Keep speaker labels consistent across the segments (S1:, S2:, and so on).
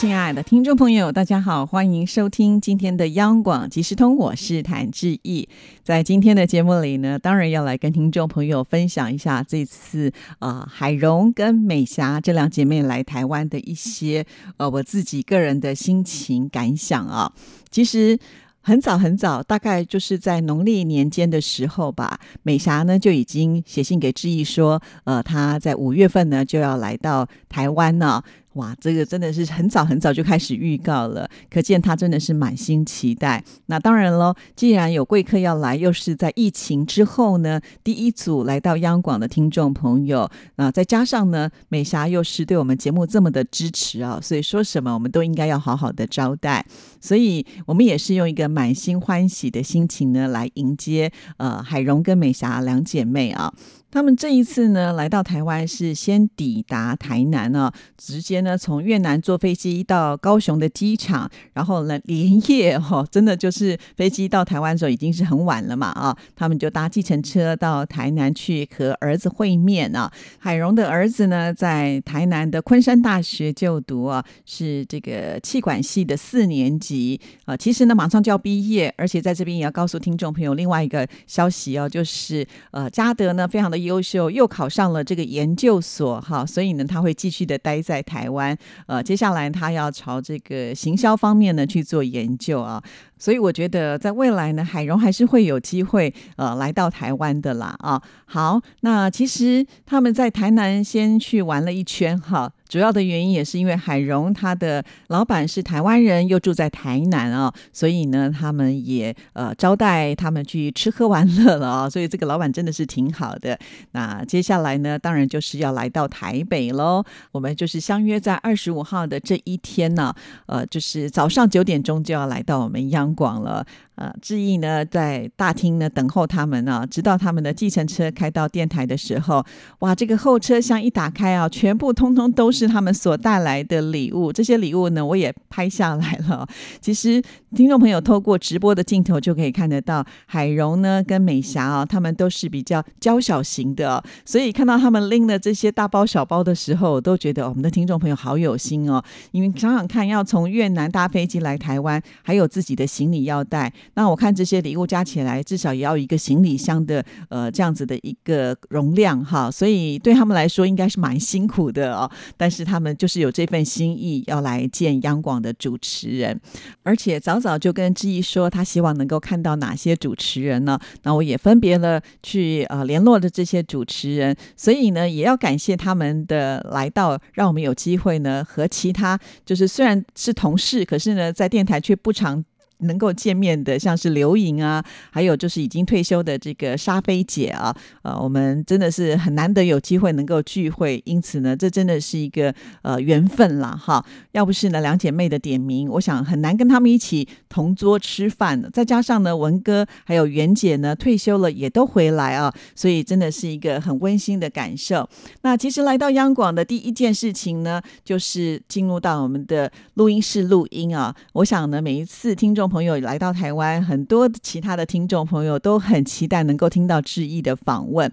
S1: 亲爱的听众朋友，大家好，欢迎收听今天的央广即时通，我是谭志毅。在今天的节目里呢，当然要来跟听众朋友分享一下这次呃海荣跟美霞这两姐妹来台湾的一些呃我自己个人的心情感想啊。其实很早很早，大概就是在农历年间的时候吧，美霞呢就已经写信给志毅说，呃，她在五月份呢就要来到台湾呢。哇，这个真的是很早很早就开始预告了，可见他真的是满心期待。那当然喽，既然有贵客要来，又是在疫情之后呢，第一组来到央广的听众朋友，那再加上呢，美霞又是对我们节目这么的支持啊，所以说什么我们都应该要好好的招待。所以我们也是用一个满心欢喜的心情呢，来迎接呃海荣跟美霞两姐妹啊。他们这一次呢，来到台湾是先抵达台南啊，直接呢从越南坐飞机到高雄的机场，然后呢连夜哈，真的就是飞机到台湾的时候已经是很晚了嘛啊，他们就搭计程车到台南去和儿子会面啊。海荣的儿子呢，在台南的昆山大学就读啊，是这个气管系的四年级啊，其实呢马上就要毕业，而且在这边也要告诉听众朋友另外一个消息哦，就是呃嘉德呢非常的。优秀又考上了这个研究所哈，所以呢他会继续的待在台湾。呃，接下来他要朝这个行销方面呢去做研究啊。所以我觉得在未来呢，海荣还是会有机会呃来到台湾的啦啊。好，那其实他们在台南先去玩了一圈哈。主要的原因也是因为海荣他的老板是台湾人，又住在台南啊，所以呢，他们也呃招待他们去吃喝玩乐了啊，所以这个老板真的是挺好的。那接下来呢，当然就是要来到台北喽。我们就是相约在二十五号的这一天呢，呃，就是早上九点钟就要来到我们央广了。呃，志毅呢在大厅呢等候他们呢，直到他们的计程车开到电台的时候，哇，这个后车厢一打开啊，全部通通都是是他们所带来的礼物。这些礼物呢，我也拍下来了。其实听众朋友透过直播的镜头就可以看得到，海荣呢跟美霞啊，他们都是比较娇小型的，所以看到他们拎了这些大包小包的时候，我都觉得我们的听众朋友好有心哦。因为想想看，要从越南搭飞机来台湾，还有自己的行李要带。那我看这些礼物加起来，至少也要一个行李箱的呃这样子的一个容量哈，所以对他们来说应该是蛮辛苦的哦。但是他们就是有这份心意要来见央广的主持人，而且早早就跟志毅说他希望能够看到哪些主持人呢？那我也分别了去呃联络的这些主持人，所以呢也要感谢他们的来到，让我们有机会呢和其他就是虽然是同事，可是呢在电台却不常。能够见面的，像是刘莹啊，还有就是已经退休的这个沙菲姐啊，呃，我们真的是很难得有机会能够聚会，因此呢，这真的是一个呃缘分啦，哈。要不是呢两姐妹的点名，我想很难跟他们一起同桌吃饭。再加上呢文哥还有袁姐呢退休了也都回来啊，所以真的是一个很温馨的感受。那其实来到央广的第一件事情呢，就是进入到我们的录音室录音啊。我想呢每一次听众。朋友来到台湾，很多其他的听众朋友都很期待能够听到志毅的访问。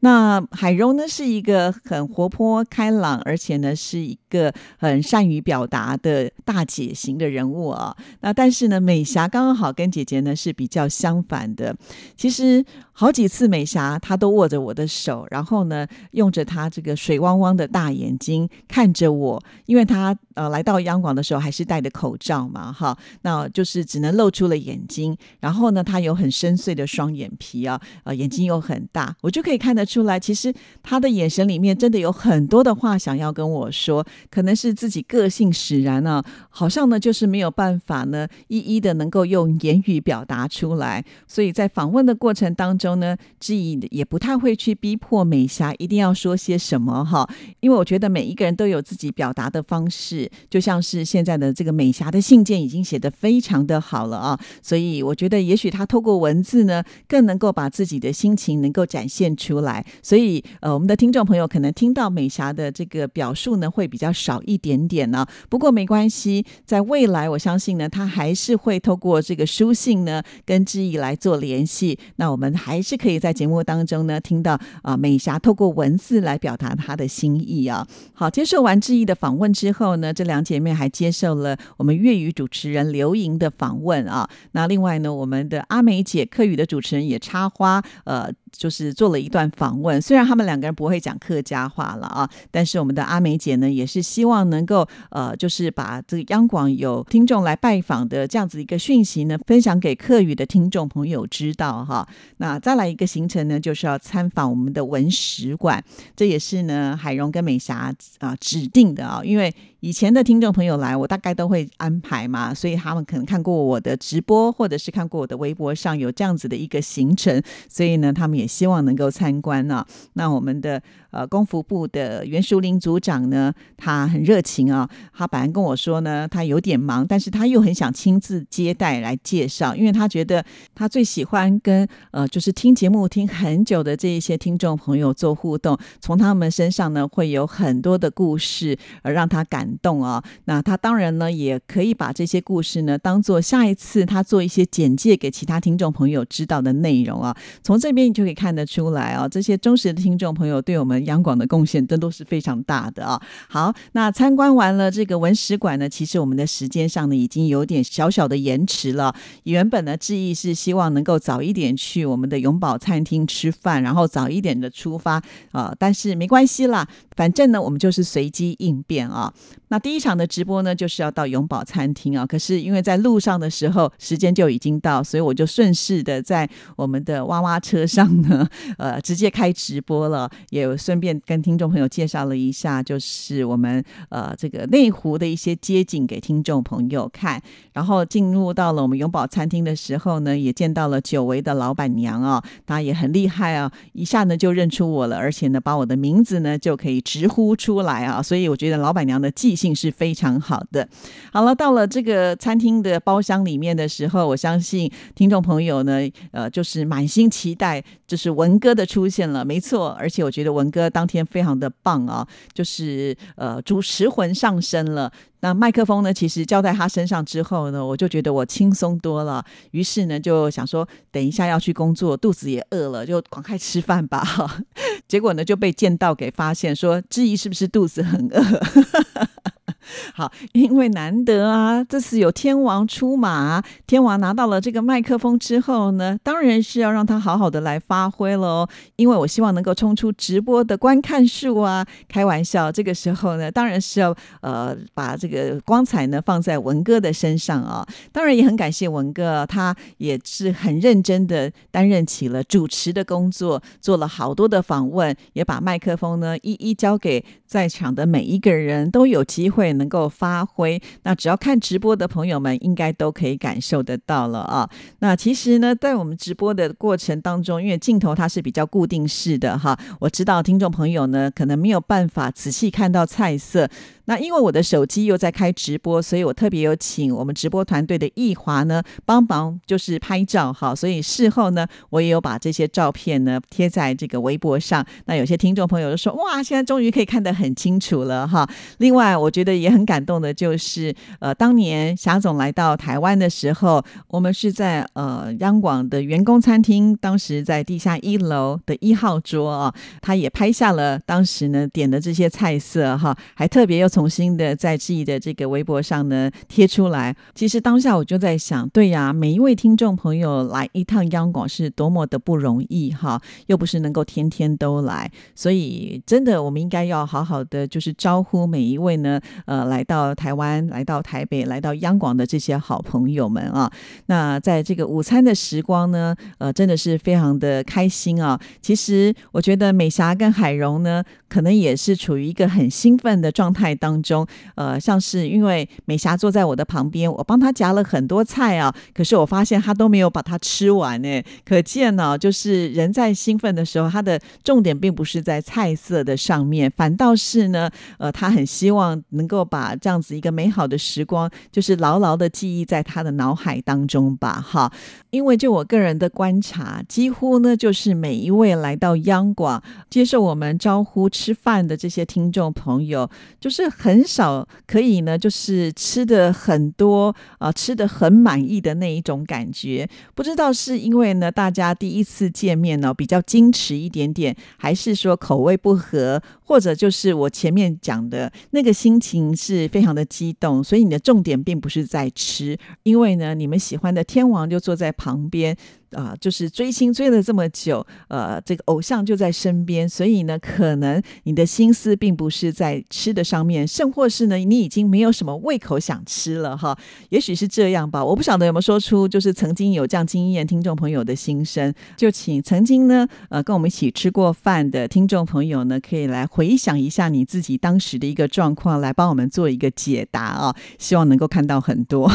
S1: 那海荣呢，是一个很活泼开朗，而且呢是一个很善于表达的大姐型的人物啊。那但是呢，美霞刚刚好跟姐姐呢是比较相反的。其实好几次美霞她都握着我的手，然后呢用着她这个水汪汪的大眼睛看着我，因为她呃来到央广的时候还是戴着口罩嘛，哈，那就是只。能露出了眼睛，然后呢，他有很深邃的双眼皮啊，呃，眼睛又很大，我就可以看得出来，其实他的眼神里面真的有很多的话想要跟我说，可能是自己个性使然啊，好像呢就是没有办法呢一一的能够用言语表达出来，所以在访问的过程当中。中呢，志毅也不太会去逼迫美霞一定要说些什么哈，因为我觉得每一个人都有自己表达的方式，就像是现在的这个美霞的信件已经写得非常的好了啊，所以我觉得也许他透过文字呢，更能够把自己的心情能够展现出来。所以呃，我们的听众朋友可能听到美霞的这个表述呢，会比较少一点点呢。不过没关系，在未来我相信呢，他还是会透过这个书信呢，跟志毅来做联系。那我们还是可以在节目当中呢，听到啊，美霞透过文字来表达她的心意啊。好，接受完志毅的访问之后呢，这两姐妹还接受了我们粤语主持人刘莹的访问啊。那另外呢，我们的阿美姐客语的主持人也插花，呃。就是做了一段访问，虽然他们两个人不会讲客家话了啊，但是我们的阿梅姐呢，也是希望能够呃，就是把这个央广有听众来拜访的这样子一个讯息呢，分享给客语的听众朋友知道哈。那再来一个行程呢，就是要参访我们的文史馆，这也是呢海荣跟美霞啊指定的啊，因为。以前的听众朋友来，我大概都会安排嘛，所以他们可能看过我的直播，或者是看过我的微博上有这样子的一个行程，所以呢，他们也希望能够参观呢。那我们的呃功服部的袁淑玲组长呢，他很热情啊，他本来跟我说呢，他有点忙，但是他又很想亲自接待来介绍，因为他觉得他最喜欢跟呃就是听节目听很久的这一些听众朋友做互动，从他们身上呢会有很多的故事，而让他感。动啊，那他当然呢，也可以把这些故事呢，当做下一次他做一些简介给其他听众朋友知道的内容啊。从这边你就可以看得出来啊，这些忠实的听众朋友对我们央广的贡献，真都是非常大的啊。好，那参观完了这个文史馆呢，其实我们的时间上呢，已经有点小小的延迟了。原本呢，志毅是希望能够早一点去我们的永宝餐厅吃饭，然后早一点的出发啊，但是没关系啦，反正呢，我们就是随机应变啊。那第一场的直播呢，就是要到永宝餐厅啊。可是因为在路上的时候，时间就已经到，所以我就顺势的在我们的娃娃车上呢，呃，直接开直播了，也有顺便跟听众朋友介绍了一下，就是我们呃这个内湖的一些街景给听众朋友看。然后进入到了我们永宝餐厅的时候呢，也见到了久违的老板娘啊，她也很厉害啊，一下呢就认出我了，而且呢把我的名字呢就可以直呼出来啊，所以我觉得老板娘的记。性是非常好的。好了，到了这个餐厅的包厢里面的时候，我相信听众朋友呢，呃，就是满心期待，就是文哥的出现了。没错，而且我觉得文哥当天非常的棒啊，就是呃，主持魂上身了。那麦克风呢，其实交在他身上之后呢，我就觉得我轻松多了。于是呢，就想说，等一下要去工作，肚子也饿了，就赶快吃饭吧。结果呢，就被见到给发现，说质疑是不是肚子很饿。好，因为难得啊，这次有天王出马，天王拿到了这个麦克风之后呢，当然是要让他好好的来发挥喽。因为我希望能够冲出直播的观看数啊，开玩笑，这个时候呢，当然是要呃把这个光彩呢放在文哥的身上啊。当然也很感谢文哥，他也是很认真的担任起了主持的工作，做了好多的访问，也把麦克风呢一一交给在场的每一个人都有机会。会能够发挥，那只要看直播的朋友们应该都可以感受得到了啊。那其实呢，在我们直播的过程当中，因为镜头它是比较固定式的哈，我知道听众朋友呢可能没有办法仔细看到菜色。那因为我的手机又在开直播，所以我特别有请我们直播团队的易华呢帮忙，就是拍照哈。所以事后呢，我也有把这些照片呢贴在这个微博上。那有些听众朋友就说：“哇，现在终于可以看得很清楚了哈。”另外，我觉得也很感动的就是，呃，当年霞总来到台湾的时候，我们是在呃央广的员工餐厅，当时在地下一楼的一号桌啊，他也拍下了当时呢点的这些菜色哈，还特别又重新的在自己的这个微博上呢贴出来。其实当下我就在想，对呀，每一位听众朋友来一趟央广是多么的不容易哈，又不是能够天天都来，所以真的我们应该要好好的就是招呼每一位呢，呃，来到台湾、来到台北、来到央广的这些好朋友们啊。那在这个午餐的时光呢，呃，真的是非常的开心啊。其实我觉得美霞跟海荣呢，可能也是处于一个很兴奋的状态。当中，呃，像是因为美霞坐在我的旁边，我帮她夹了很多菜啊，可是我发现她都没有把它吃完呢。可见呢，就是人在兴奋的时候，他的重点并不是在菜色的上面，反倒是呢，呃，他很希望能够把这样子一个美好的时光，就是牢牢的记忆在他的脑海当中吧。哈，因为就我个人的观察，几乎呢，就是每一位来到央广接受我们招呼吃饭的这些听众朋友，就是很少可以呢，就是吃的很多啊，吃的很满意的那一种感觉。不知道是因为呢，大家第一次见面呢，比较矜持一点点，还是说口味不合，或者就是我前面讲的那个心情是非常的激动，所以你的重点并不是在吃，因为呢，你们喜欢的天王就坐在旁边。啊，就是追星追了这么久，呃，这个偶像就在身边，所以呢，可能你的心思并不是在吃的上面，甚或是呢，你已经没有什么胃口想吃了哈。也许是这样吧，我不晓得有没有说出就是曾经有这样经验听众朋友的心声，就请曾经呢，呃，跟我们一起吃过饭的听众朋友呢，可以来回想一下你自己当时的一个状况，来帮我们做一个解答啊。希望能够看到很多。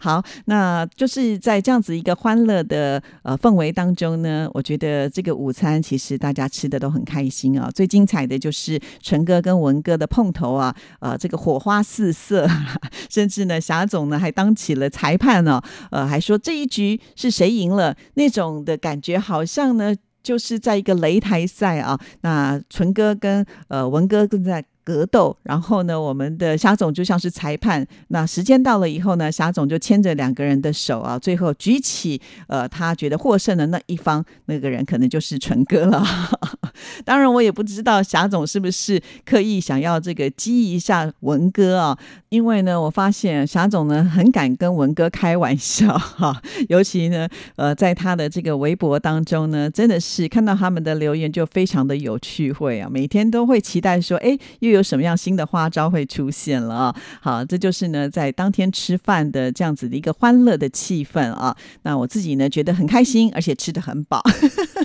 S1: 好，那就是在这样子一个欢乐的。呃，氛围当中呢，我觉得这个午餐其实大家吃的都很开心啊。最精彩的就是纯哥跟文哥的碰头啊，呃，这个火花四射，甚至呢，霞总呢还当起了裁判呢，呃，还说这一局是谁赢了，那种的感觉好像呢，就是在一个擂台赛啊。那纯哥跟呃文哥正在。格斗，然后呢，我们的霞总就像是裁判。那时间到了以后呢，霞总就牵着两个人的手啊，最后举起呃，他觉得获胜的那一方那个人，可能就是纯哥了。当然，我也不知道霞总是不是刻意想要这个激一下文哥啊，因为呢，我发现霞总呢很敢跟文哥开玩笑哈，尤其呢，呃，在他的这个微博当中呢，真的是看到他们的留言就非常的有趣味啊，每天都会期待说，哎，又有。有什么样新的花招会出现了啊？好，这就是呢，在当天吃饭的这样子的一个欢乐的气氛啊。那我自己呢，觉得很开心，而且吃的很饱。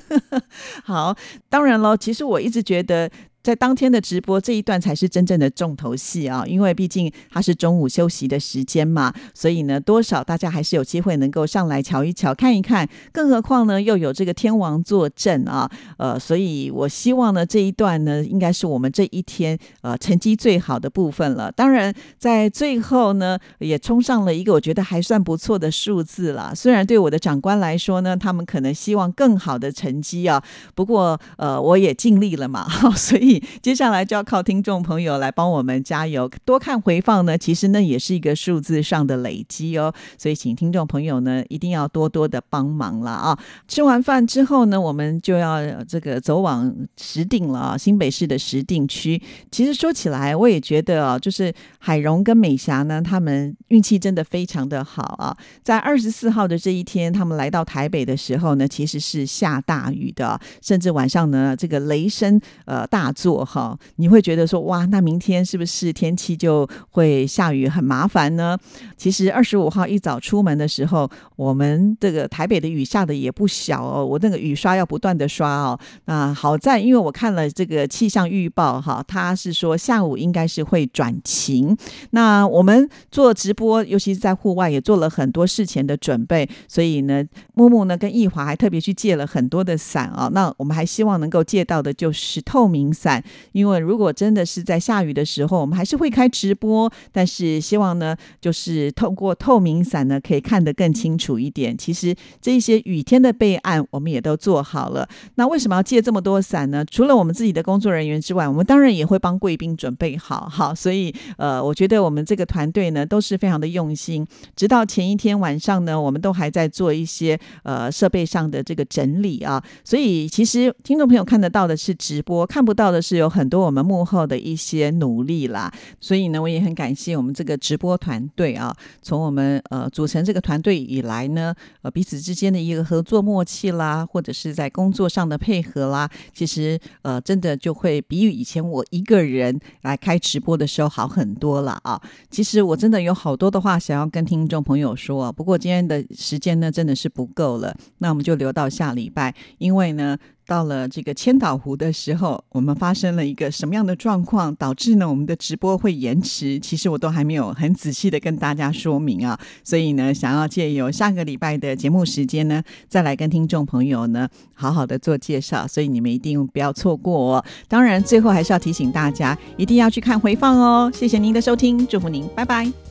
S1: 好，当然喽，其实我一直觉得。在当天的直播这一段才是真正的重头戏啊！因为毕竟它是中午休息的时间嘛，所以呢，多少大家还是有机会能够上来瞧一瞧、看一看。更何况呢，又有这个天王坐镇啊，呃，所以我希望呢，这一段呢，应该是我们这一天呃成绩最好的部分了。当然，在最后呢，也冲上了一个我觉得还算不错的数字了。虽然对我的长官来说呢，他们可能希望更好的成绩啊，不过呃，我也尽力了嘛，所以。接下来就要靠听众朋友来帮我们加油，多看回放呢。其实呢，也是一个数字上的累积哦。所以，请听众朋友呢，一定要多多的帮忙了啊！吃完饭之后呢，我们就要这个走往石定了啊，新北市的石定区。其实说起来，我也觉得啊，就是海荣跟美霞呢，他们运气真的非常的好啊。在二十四号的这一天，他们来到台北的时候呢，其实是下大雨的，甚至晚上呢，这个雷声呃大。做哈，你会觉得说哇，那明天是不是天气就会下雨，很麻烦呢？其实二十五号一早出门的时候，我们这个台北的雨下的也不小哦，我那个雨刷要不断的刷哦。那好在，因为我看了这个气象预报哈，他是说下午应该是会转晴。那我们做直播，尤其是在户外，也做了很多事前的准备，所以呢，木木呢跟易华还特别去借了很多的伞啊。那我们还希望能够借到的就是透明伞。因为如果真的是在下雨的时候，我们还是会开直播，但是希望呢，就是透过透明伞呢，可以看得更清楚一点。其实这一些雨天的备案，我们也都做好了。那为什么要借这么多伞呢？除了我们自己的工作人员之外，我们当然也会帮贵宾准备好。好，所以呃，我觉得我们这个团队呢，都是非常的用心。直到前一天晚上呢，我们都还在做一些呃设备上的这个整理啊。所以其实听众朋友看得到的是直播，看不到的。是有很多我们幕后的一些努力啦，所以呢，我也很感谢我们这个直播团队啊。从我们呃组成这个团队以来呢，呃彼此之间的一个合作默契啦，或者是在工作上的配合啦，其实呃真的就会比以前我一个人来开直播的时候好很多了啊。其实我真的有好多的话想要跟听众朋友说，不过今天的时间呢真的是不够了，那我们就留到下礼拜，因为呢到了这个千岛湖的时候，我们发生了一个什么样的状况，导致呢我们的直播会延迟？其实我都还没有很仔细的跟大家说明啊，所以呢，想要借由下个礼拜的节目时间呢，再来跟听众朋友呢好好的做介绍，所以你们一定不要错过哦。当然，最后还是要提醒大家，一定要去看回放哦。谢谢您的收听，祝福您，拜拜。